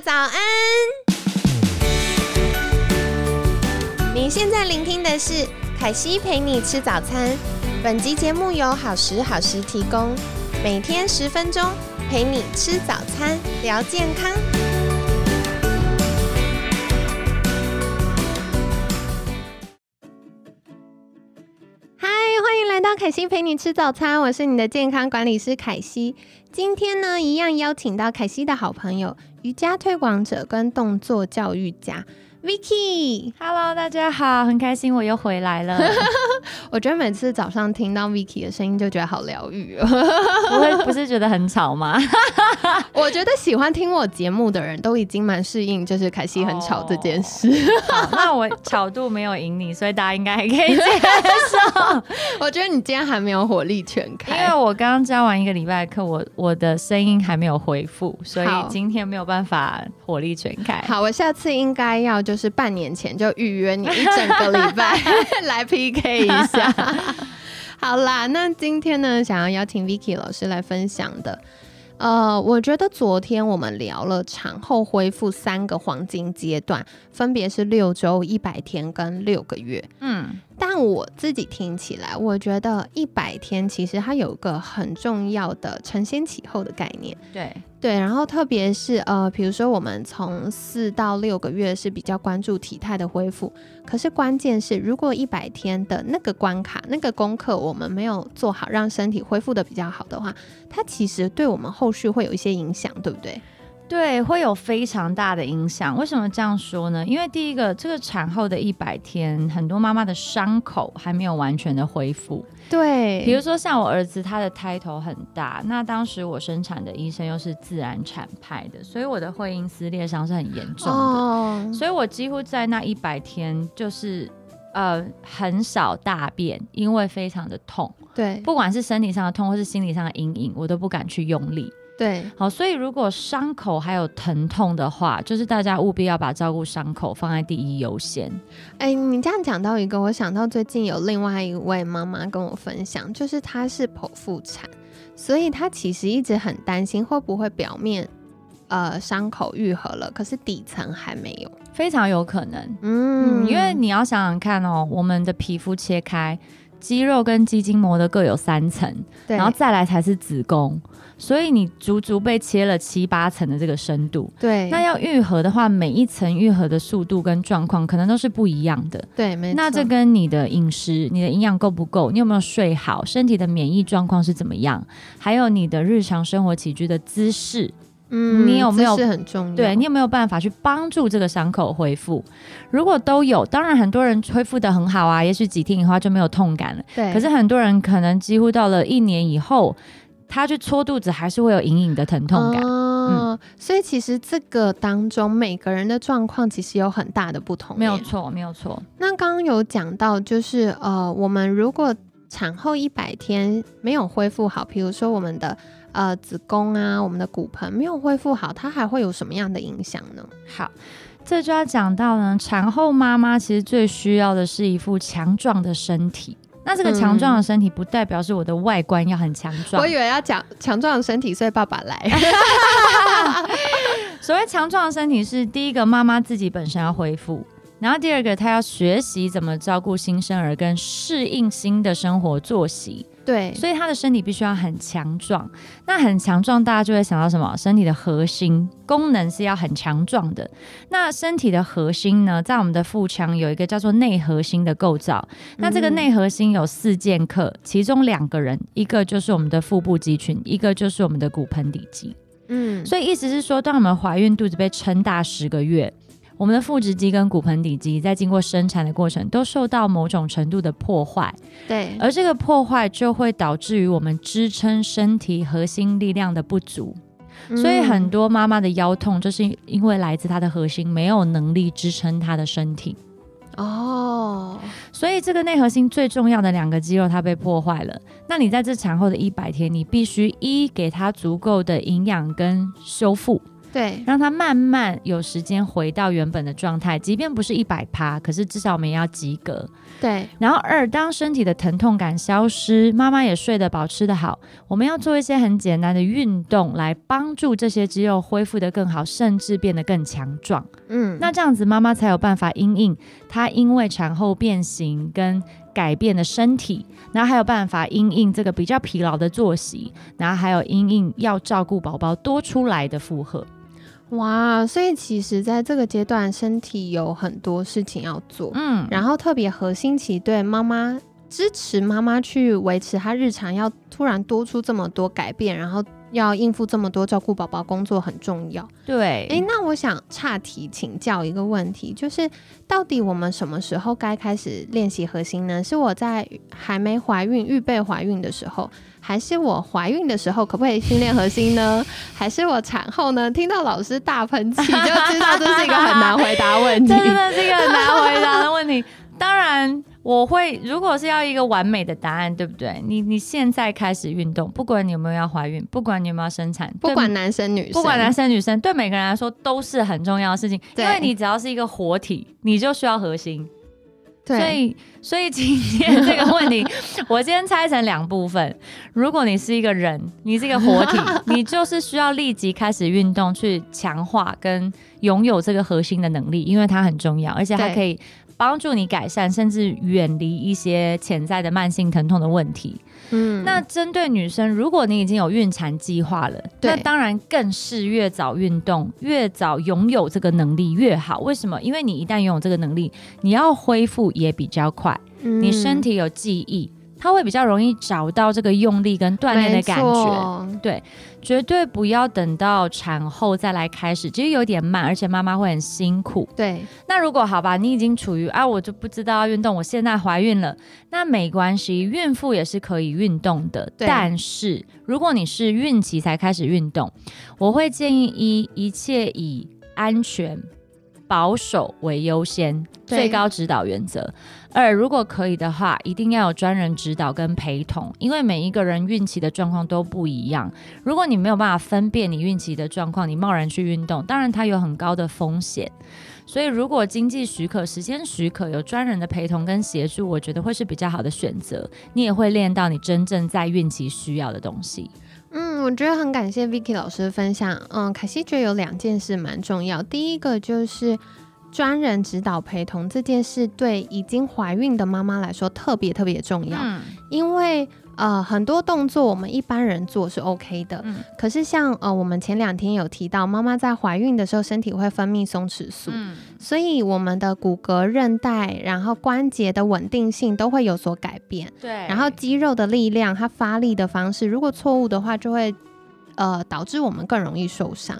早安！你现在聆听的是凯西陪你吃早餐。本集节目由好时好食提供，每天十分钟陪你吃早餐，聊健康。嗨，欢迎来到凯西陪你吃早餐，我是你的健康管理师凯西。今天呢，一样邀请到凯西的好朋友，瑜伽推广者跟动作教育家。Vicky。Hello，大家好，很开心我又回来了。我觉得每次早上听到 Vicky 的声音，就觉得好疗愈哦。不会不是觉得很吵吗？我觉得喜欢听我节目的人都已经蛮适应，就是凯西很吵这件事。好那我巧度没有赢你，所以大家应该还可以接受。我觉得你今天还没有火力全开因，为我刚刚教完一个礼拜课，我我的声音还没有恢复，所以今天没有办法火力全开。好，我下次应该要就是半年前就预约你一整个礼拜 来 PK 一下。好啦，那今天呢，想要邀请 Vicky 老师来分享的，呃，我觉得昨天我们聊了产后恢复三个黄金阶段，分别是六周、一百天跟六个月。嗯，但我自己听起来，我觉得一百天其实它有一个很重要的承先启后的概念。对，对，然后特别是呃，比如说我们从四到六个月是比较关注体态的恢复，可是关键是如果一百天的那个关卡、那个功课我们没有做好，让身体恢复的比较好的话，它其实对我们后续会有一些影响，对不对？对，会有非常大的影响。为什么这样说呢？因为第一个，这个产后的一百天，很多妈妈的伤口还没有完全的恢复。对比如说像我儿子，他的胎头很大，那当时我生产的医生又是自然产派的，所以我的会阴撕裂伤是很严重的，哦，所以我几乎在那一百天就是。呃，很少大便，因为非常的痛，对不管是身体上的痛或是心理上的阴影，我都不敢去用力。对，好，所以如果伤口还有疼痛的话，就是大家务必要把照顾伤口放在第一优先。哎，你这样讲到一个，我想到最近有另外一位妈妈跟我分享，就是她是剖腹产，所以她其实一直很担心会不会表面呃伤口愈合了，可是底层还没有。非常有可能，嗯嗯，因为你要想想看哦，我们的皮肤切开，肌肉跟肌筋膜的各有三层，然后再来才是子宫，所以你足足被切了七八层的这个深度。对，那要愈合的话，每一层愈合的速度跟状况可能都是不一样的。对，没错。那这跟你的饮食、你的营养够不够，你有没有睡好，身体的免疫状况是怎么样，还有你的日常生活起居的姿势，嗯你有没有姿势很重要？对你有没有办法去帮助这个伤口恢复？如果都有，当然很多人恢复的很好啊，也许几天以后就没有痛感了。对，可是很多人可能几乎到了一年以后，他去搓肚子还是会有隐隐的疼痛感。哦，所以其实这个当中每个人的状况其实有很大的不同。没有。错，没有错。那刚刚有讲到，就是呃，我们如果产后一百天没有恢复好，比如说我们的呃子宫啊，我们的骨盆没有恢复好，它还会有什么样的影响呢？好，这就要讲到呢，产后妈妈其实最需要的是一副强壮的身体。那这个强壮的身体不代表是我的外观要很强壮，我以为要讲强壮的身体，所以爸爸来。所谓强壮的身体是第一个，妈妈自己本身要恢复。然后第二个，她要学习怎么照顾新生儿，跟适应新的生活作息，对，所以他的身体必须要很强壮。那很强壮，大家就会想到什么？身体的核心功能是要很强壮的。那身体的核心呢，在我们的腹腔有一个叫做内核心的构造。那这个内核心有四剑客，其中两个人，一个就是我们的腹部肌群，一个就是我们的骨盆底肌。嗯，所以意思是说，当我们怀孕肚子被撑大十个月，我们的腹直肌跟骨盆底肌在经过生产的过程都受到某种程度的破坏，对，而这个破坏就会导致于我们支撑身体核心力量的不足。所以很多妈妈的腰痛，就是因为来自她的核心没有能力支撑她的身体。哦，所以这个内核心最重要的两个肌肉它被破坏了。那你在这产后的一百天，你必须一给它足够的营养跟修复。对，让它慢慢有时间回到原本的状态，即便不是一百趴，可是至少我们也要及格。对，然后二，当身体的疼痛感消失，妈妈也睡得饱、吃得好，我们要做一些很简单的运动来帮助这些肌肉恢复得更好，甚至变得更强壮。嗯，那这样子妈妈才有办法因应她因为产后变形跟改变的身体，然后还有办法因应这个比较疲劳的作息，然后还有因应要照顾宝宝多出来的负荷。哇，所以其实在这个阶段，身体有很多事情要做，嗯，然后特别核心期对妈妈支持妈妈去维持她日常要突然多出这么多改变，然后要应付这么多照顾宝宝工作很重要。对，诶，那我想岔题请教一个问题，就是到底我们什么时候该开始练习核心呢？是我在还没怀孕、预备怀孕的时候，还是我怀孕的时候可不可以训练核心呢？还是我产后呢？听到老师大喷气就知道这是一个很难回答问题这。真的是一个很难回答的问题。当然，我会如果是要一个完美的答案，对不对？你你现在开始运动，不管你有没有要怀孕，不管你有没有生产，不管男生女生，不管男生女生，对每个人来说都是很重要的事情，因对为你只要是一个活体，你就需要核心。所，以，所以今天这个问题，我今天拆成两部分。如果你是一个人，你是一个活体，你就是需要立即开始运动，去强化跟拥有这个核心的能力，因为它很重要，而且它可以帮助你改善，甚至远离一些潜在的慢性疼痛的问题。嗯那针对女生，如果你已经有孕产计划了，那当然更是越早运动，越早拥有这个能力越好。为什么？因为你一旦拥有这个能力，你要恢复也比较快，你身体有记忆，它会比较容易找到这个用力跟锻炼的感觉。觉，绝对不要等到产后再来开始，其实有点慢，而且妈妈会很辛苦。对，那如果好吧，你已经处于啊，我就不知道要运动，我现在怀孕了，那没关系，孕妇也是可以运动的。对但是如果你是孕期才开始运动，我会建议一一切以安全。保守为优先，最高指导原则。二，如果可以的话，一定要有专人指导跟陪同，因为每一个人孕期的状况都不一样。如果你没有办法分辨你孕期的状况，你贸然去运动，当然它有很高的风险。所以，如果经济许可、时间许可，有专人的陪同跟协助，我觉得会是比较好的选择。你也会练到你真正在孕期需要的东西。嗯，我觉得很感谢 Vicky 老师的分享。嗯，凯西觉得有两件事蛮重要，第一个就是专人指导陪同这件事，对已经怀孕的妈妈来说特别特别重要，嗯，因为。呃，很多动作我们一般人做是 OK 的，嗯可是像呃，我们前两天有提到，妈妈在怀孕的时候，身体会分泌松弛素，嗯，所以我们的骨骼、韧带，然后关节的稳定性都会有所改变。对。然后肌肉的力量，它发力的方式，如果错误的话，就会呃导致我们更容易受伤。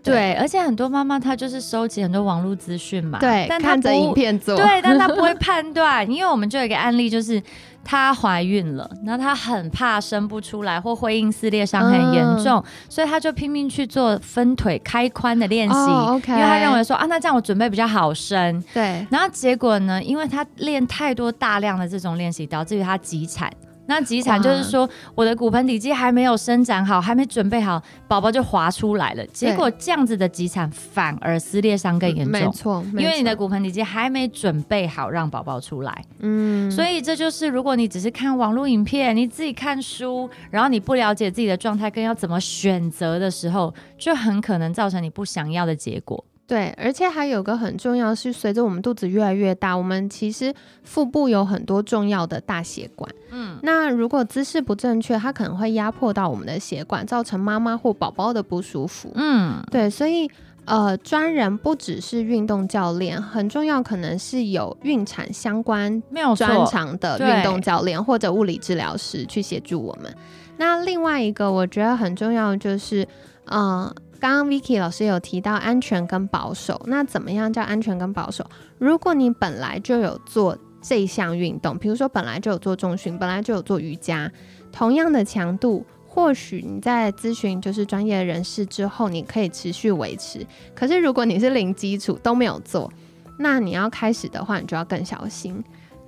对，而且很多妈妈她就是收集很多网络资讯嘛，对，看着影片做，对，但她不会判断，因为我们就有一个案例，就是她怀孕了，然后她很怕生不出来或会阴撕裂伤很严重，所以她就拼命去做分腿开髋的练习，因为她认为说啊，那这样我准备比较好生。对然后结果呢，因为她练太多大量的这种练习，导致于她急产。那急产就是说，我的骨盆底肌还没有伸展好，还没准备好，宝宝就滑出来了。结果这样子的急产反而撕裂伤更严重，没错，因为你的骨盆底肌还没准备好让宝宝出来。嗯，所以这就是，如果你只是看网络影片，你自己看书，然后你不了解自己的状态跟要怎么选择的时候，就很可能造成你不想要的结果。对，而且还有个很重要是，随着我们肚子越来越大，我们其实腹部有很多重要的大血管。嗯，那如果姿势不正确，它可能会压迫到我们的血管，造成妈妈或宝宝的不舒服。嗯，对，所以呃，专人不只是运动教练，很重要，可能是有孕产相关专。长的运动教练或者物理治疗师去协助我们。那另外一个我觉得很重要就是，嗯、刚刚 Vicky 老师有提到安全跟保守，那怎么样叫安全跟保守？如果你本来就有做这项运动，比如说本来就有做重训，本来就有做瑜伽，同样的强度，或许你在咨询就是专业人士之后，你可以持续维持。可是如果你是零基础都没有做，那你要开始的话，你就要更小心。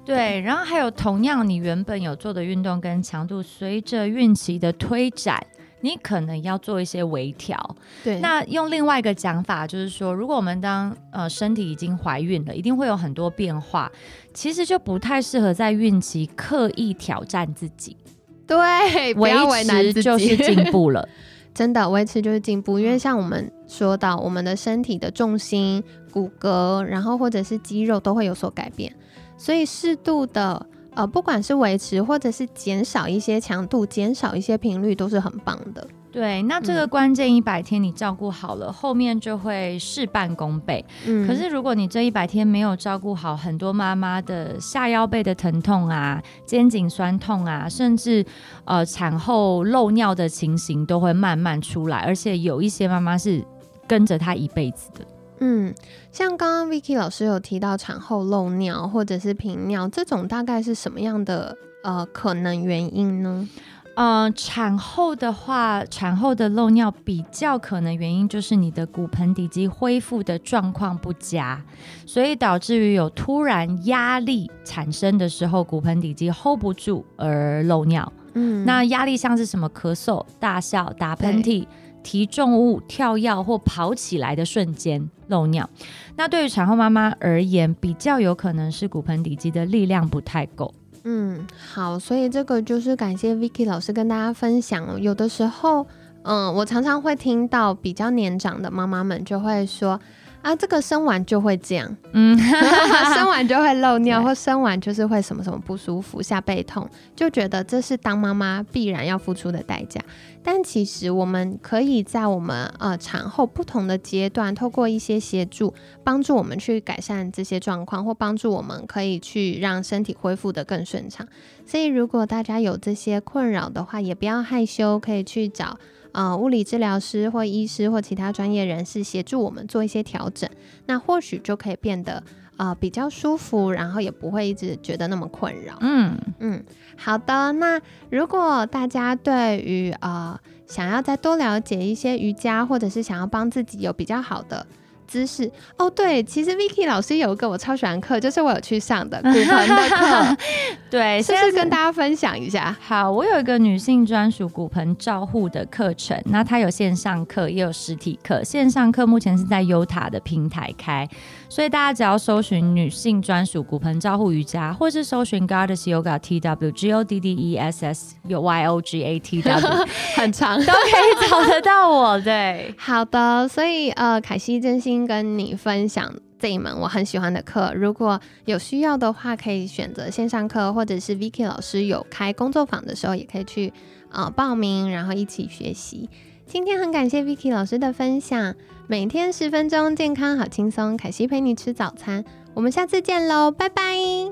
对，然后还有同样你原本有做的运动跟强度，随着孕期的推展，你可能要做一些微调。对，那用另外一个讲法，就是说，如果我们当呃身体已经怀孕了，一定会有很多变化，其实就不太适合在孕期刻意挑战自己。对，不要为难自己，维持就是进步了。真的维持就是进步，因为像我们说到，我们的身体的重心、骨骼，然后或者是肌肉都会有所改变，所以适度的呃，不管是维持或者是减少一些强度、减少一些频率，都是很棒的。对，那这个关键一百天你照顾好了，后面就会事半功倍。嗯可是如果你这一百天没有照顾好，很多妈妈的下腰背的疼痛啊、肩颈酸痛啊，甚至呃产后漏尿的情形都会慢慢出来，而且有一些妈妈是跟着她一辈子的。嗯，像刚刚 Vicky 老师有提到产后漏尿或者是频尿，这种大概是什么样的呃可能原因呢？呃，产后的话，产后的漏尿比较可能原因就是你的骨盆底肌恢复的状况不佳，所以导致于有突然压力产生的时候，骨盆底肌 hold 不住而漏尿。嗯那压力像是什么咳嗽、大笑、打喷嚏、提重物、跳跃或跑起来的瞬间漏尿。那对于产后妈妈而言，比较有可能是骨盆底肌的力量不太够。嗯，好，所以这个就是感谢 Vicky 老师跟大家分享。有的时候，嗯，我常常会听到比较年长的妈妈们就会说。啊，这个生完就会这样，嗯，生完就会漏尿，或生完就是会什么什么不舒服、下背痛，就觉得这是当妈妈必然要付出的代价。但其实我们可以在我们呃产后不同的阶段，透过一些协助，帮助我们去改善这些状况，或帮助我们可以去让身体恢复的更顺畅。所以如果大家有这些困扰的话，也不要害羞，可以去找呃物理治疗师或医师或其他专业人士协助我们做一些调整，那或许就可以变得呃比较舒服，然后也不会一直觉得那么困扰。嗯。嗯，好的。那如果大家对于呃想要再多了解一些瑜伽，或者是想要帮自己有比较好的姿势，哦，对，其实 Vicky 老师有一个我超喜欢课，就是我有去上的 骨盆的课，对，是不是跟大家分享一下？好，我有一个女性专属骨盆照护的课程，那它有线上课，也有实体课。线上课目前是在优塔的平台开，所以大家只要搜寻女性专属骨盆照护瑜伽，或是搜寻 Goddess Yoga T W G O D D E S S 有 Y O G A T W 很长。都可以找得到我。对，好的，所以呃，凯西真心跟你分享这一门我很喜欢的课。如果有需要的话，可以选择线上课，或者是 Vicky 老师有开工作坊的时候，也可以去呃报名，然后一起学习。今天很感谢 Vicky 老师的分享，每天十分钟，健康好轻松。凯西陪你吃早餐，我们下次见喽，拜拜。